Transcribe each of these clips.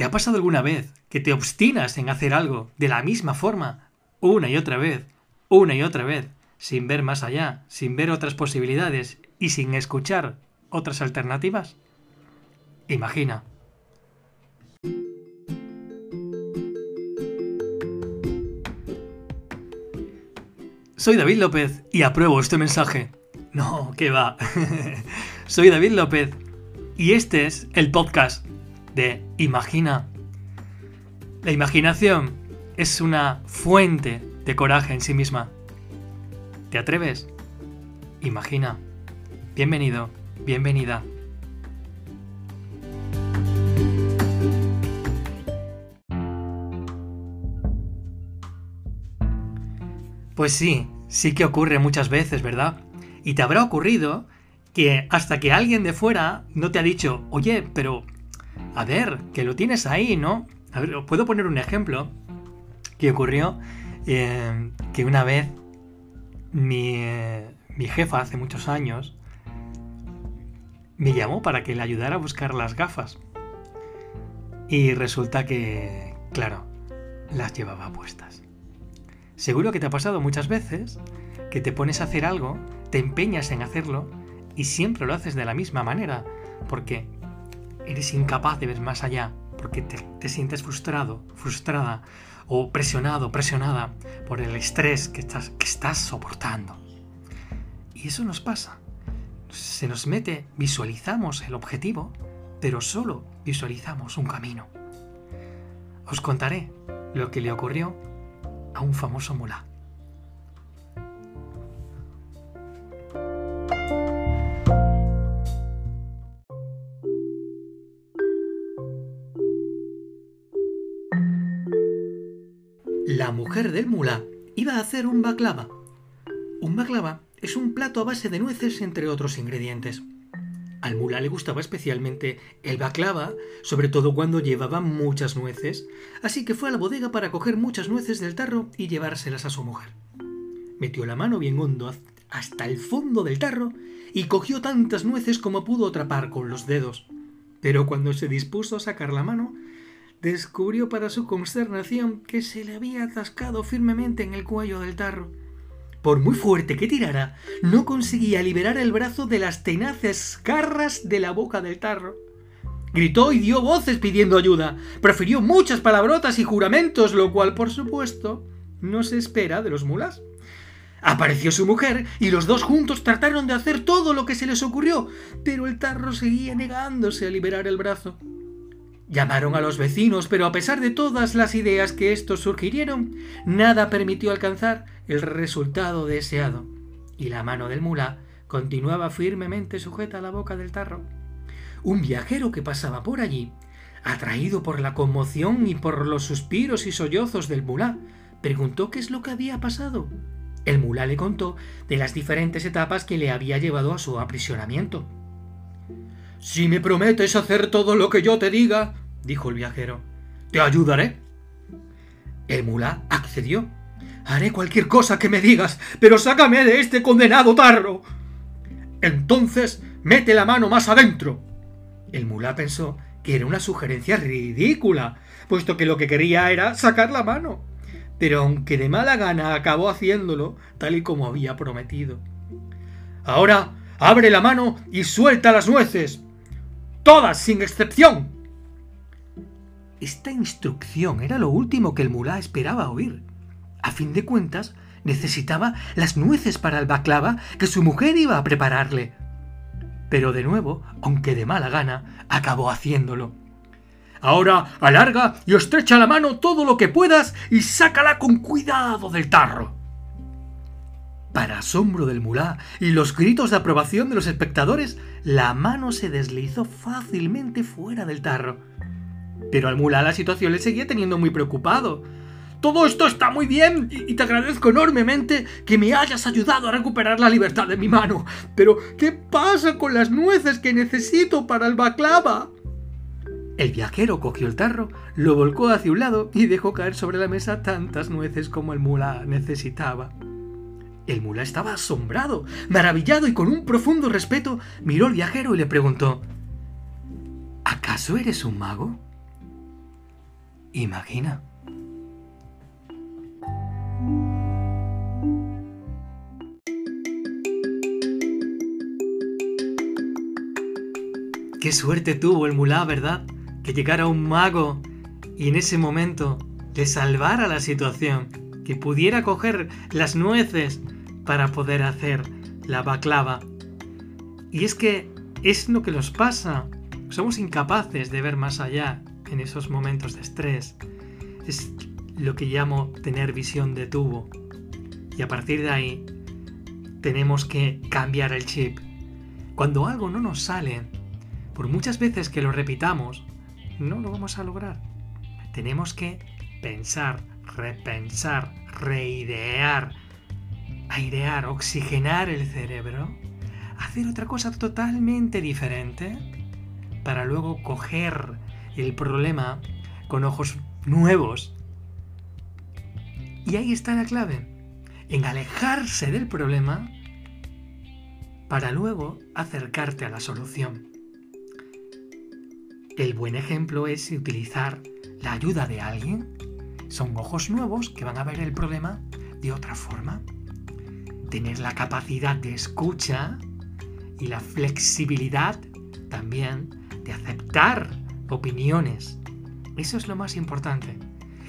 ¿Te ha pasado alguna vez que te obstinas en hacer algo de la misma forma, una y otra vez, una y otra vez, sin ver más allá, sin ver otras posibilidades y sin escuchar otras alternativas? Imagina. Soy David López y apruebo este mensaje. No, ¿qué va? Soy David López y este es el podcast de Imagina. La imaginación es una fuente de coraje en sí misma. ¿Te atreves? Imagina. Bienvenido, bienvenida. Pues sí, sí que ocurre muchas veces, ¿verdad? Y te habrá ocurrido que hasta que alguien de fuera no te ha dicho, oye, pero a ver, que lo tienes ahí, ¿no? A ver, puedo poner un ejemplo que ocurrió eh, que una vez mi, mi jefa hace muchos años me llamó para que le ayudara a buscar las gafas. Y resulta que, claro, las llevaba puestas. Seguro que te ha pasado muchas veces que te pones a hacer algo, te empeñas en hacerlo y siempre lo haces de la misma manera, porque eres incapaz de ver más allá, porque te, sientes frustrado, frustrada o presionado, presionada por el estrés que estás, que estás soportando. Y eso nos pasa. Se nos mete, visualizamos el objetivo, pero solo visualizamos un camino. Os contaré lo que le ocurrió a un famoso mulá. Iba a hacer un baklava. Un baklava es un plato a base de nueces entre otros ingredientes. Al mulá le gustaba especialmente el baklava, sobre todo cuando llevaba muchas nueces, así que fue a la bodega para coger muchas nueces del tarro y llevárselas a su mujer. Metió la mano bien hondo hasta el fondo del tarro y cogió tantas nueces como pudo atrapar con los dedos. Pero cuando se dispuso a sacar la mano, descubrió para su consternación que se le había atascado firmemente en el cuello del tarro. Por muy fuerte que tirara, no conseguía liberar el brazo de las tenaces garras de la boca del tarro. Gritó y dio voces pidiendo ayuda. Profirió muchas palabrotas y juramentos, lo cual, por supuesto, no se espera de los mulas. Apareció su mujer y los dos juntos trataron de hacer todo lo que se les ocurrió, pero el tarro seguía negándose a liberar el brazo. Llamaron a los vecinos, pero a pesar de todas las ideas que estos surgirieron, nada permitió alcanzar el resultado deseado, y la mano del mulá continuaba firmemente sujeta a la boca del tarro. Un viajero que pasaba por allí, atraído por la conmoción y por los suspiros y sollozos del mulá, preguntó qué es lo que había pasado. El mulá le contó de las diferentes etapas que le había llevado a su aprisionamiento. Si me prometes hacer todo lo que yo te diga, dijo el viajero, te ayudaré. El mulá accedió. Haré cualquier cosa que me digas, pero sácame de este condenado tarro. Entonces, mete la mano más adentro. El mulá pensó que era una sugerencia ridícula, puesto que lo que quería era sacar la mano. Pero aunque de mala gana acabó haciéndolo, tal y como había prometido. Ahora, abre la mano y suelta las nueces, Todas, sin excepción. Esta instrucción era lo último que el mulá esperaba oír. A fin de cuentas, necesitaba las nueces para el baklava que su mujer iba a prepararle. Pero de nuevo, aunque de mala gana, acabó haciéndolo. Ahora alarga y estrecha la mano todo lo que puedas y sácala con cuidado del tarro. Para asombro del mulá y los gritos de aprobación de los espectadores, la mano se deslizó fácilmente fuera del tarro. Pero al mulá la situación le seguía teniendo muy preocupado. Todo esto está muy bien y te agradezco enormemente que me hayas ayudado a recuperar la libertad de mi mano. Pero, ¿qué pasa con las nueces que necesito para el baklava? El viajero cogió el tarro, lo volcó hacia un lado y dejó caer sobre la mesa tantas nueces como el mulá necesitaba. El mulá estaba asombrado, maravillado y con un profundo respeto miró al viajero y le preguntó ¿Acaso eres un mago? Imagina. Qué suerte tuvo el mulá, ¿verdad? Que llegara un mago y en ese momento le salvara la situación, que pudiera coger las nueces para poder hacer la baclava. Y es que es lo que nos pasa. Somos incapaces de ver más allá en esos momentos de estrés. Es lo que llamo tener visión de tubo. Y a partir de ahí tenemos que cambiar el chip. Cuando algo no nos sale, por muchas veces que lo repitamos, no lo vamos a lograr. Tenemos que pensar, repensar, reidear, airear, oxigenar el cerebro, hacer otra cosa totalmente diferente para luego coger el problema con ojos nuevos. Y ahí está la clave, en alejarse del problema para luego acercarte a la solución. El buen ejemplo es utilizar la ayuda de alguien. Son ojos nuevos que van a ver el problema de otra forma. Tener la capacidad de escucha y la flexibilidad también de aceptar opiniones. Eso es lo más importante.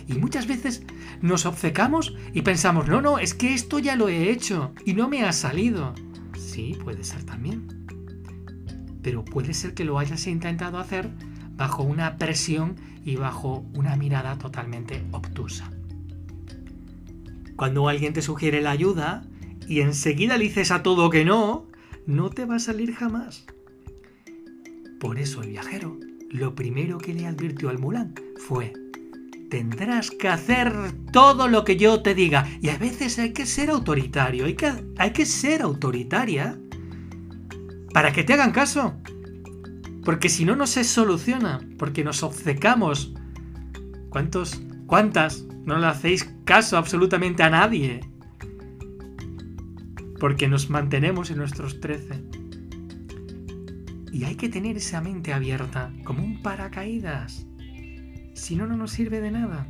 Y muchas veces nos obcecamos y pensamos, no, no, es que esto ya lo he hecho y no me ha salido. Sí, puede ser también. Pero puede ser que lo hayas intentado hacer bajo una presión y bajo una mirada totalmente obtusa. Cuando alguien te sugiere la ayuda y enseguida le dices a todo que no, no te va a salir jamás. Por eso el viajero lo primero que le advirtió al Mulan fue, tendrás que hacer todo lo que yo te diga. Y a veces hay que ser autoritario, hay que, hay que ser autoritaria para que te hagan caso. Porque si no, no se soluciona. Porque nos obcecamos. ¿Cuántos, cuántas no le hacéis caso absolutamente a nadie? Porque nos mantenemos en nuestros trece. Y hay que tener esa mente abierta, como un paracaídas. Si no, no nos sirve de nada.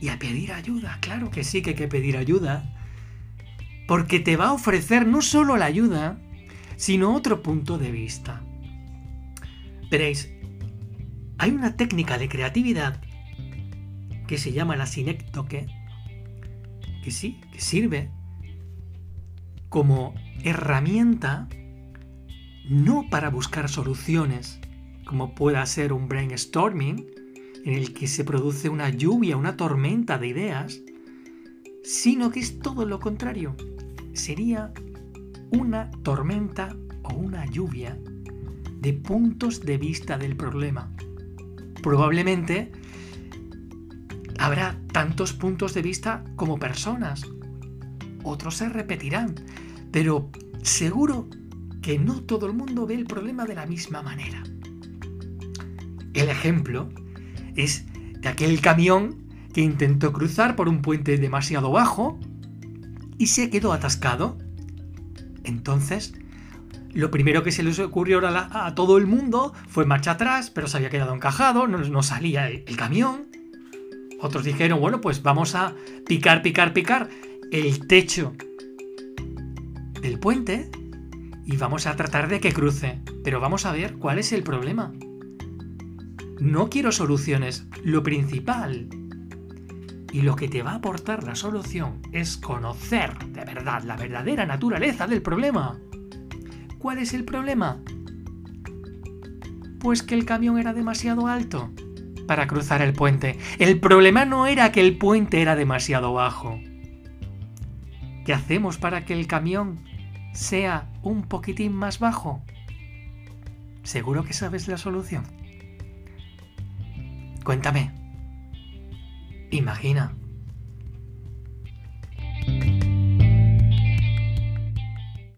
Y a pedir ayuda, claro que sí que hay que pedir ayuda. Porque te va a ofrecer no solo la ayuda, sino otro punto de vista. Veréis, hay una técnica de creatividad que se llama la sinéctoque, que sí, que sirve como herramienta no para buscar soluciones, como pueda ser un brainstorming, en el que se produce una lluvia, una tormenta de ideas, sino que es todo lo contrario. Sería una tormenta o una lluvia de puntos de vista del problema. Probablemente habrá tantos puntos de vista como personas. Otros se repetirán, pero seguro que no todo el mundo ve el problema de la misma manera. El ejemplo es de aquel camión que intentó cruzar por un puente demasiado bajo y se quedó atascado. Entonces lo primero que se les ocurrió a, todo el mundo fue marcha atrás, pero se había quedado encajado, no, salía el, el camión. Otros dijeron, bueno, pues vamos a picar, picar, picar el techo del puente y vamos a tratar de que cruce. Pero vamos a ver cuál es el problema. No quiero soluciones. Lo principal y lo que te va a aportar la solución es conocer de verdad la verdadera naturaleza del problema. ¿Cuál es el problema? Pues que el camión era demasiado alto para cruzar el puente. El problema no era que el puente era demasiado bajo. ¿Qué hacemos para que el camión sea un poquitín más bajo? ¿Seguro que sabes la solución? Cuéntame. Imagina.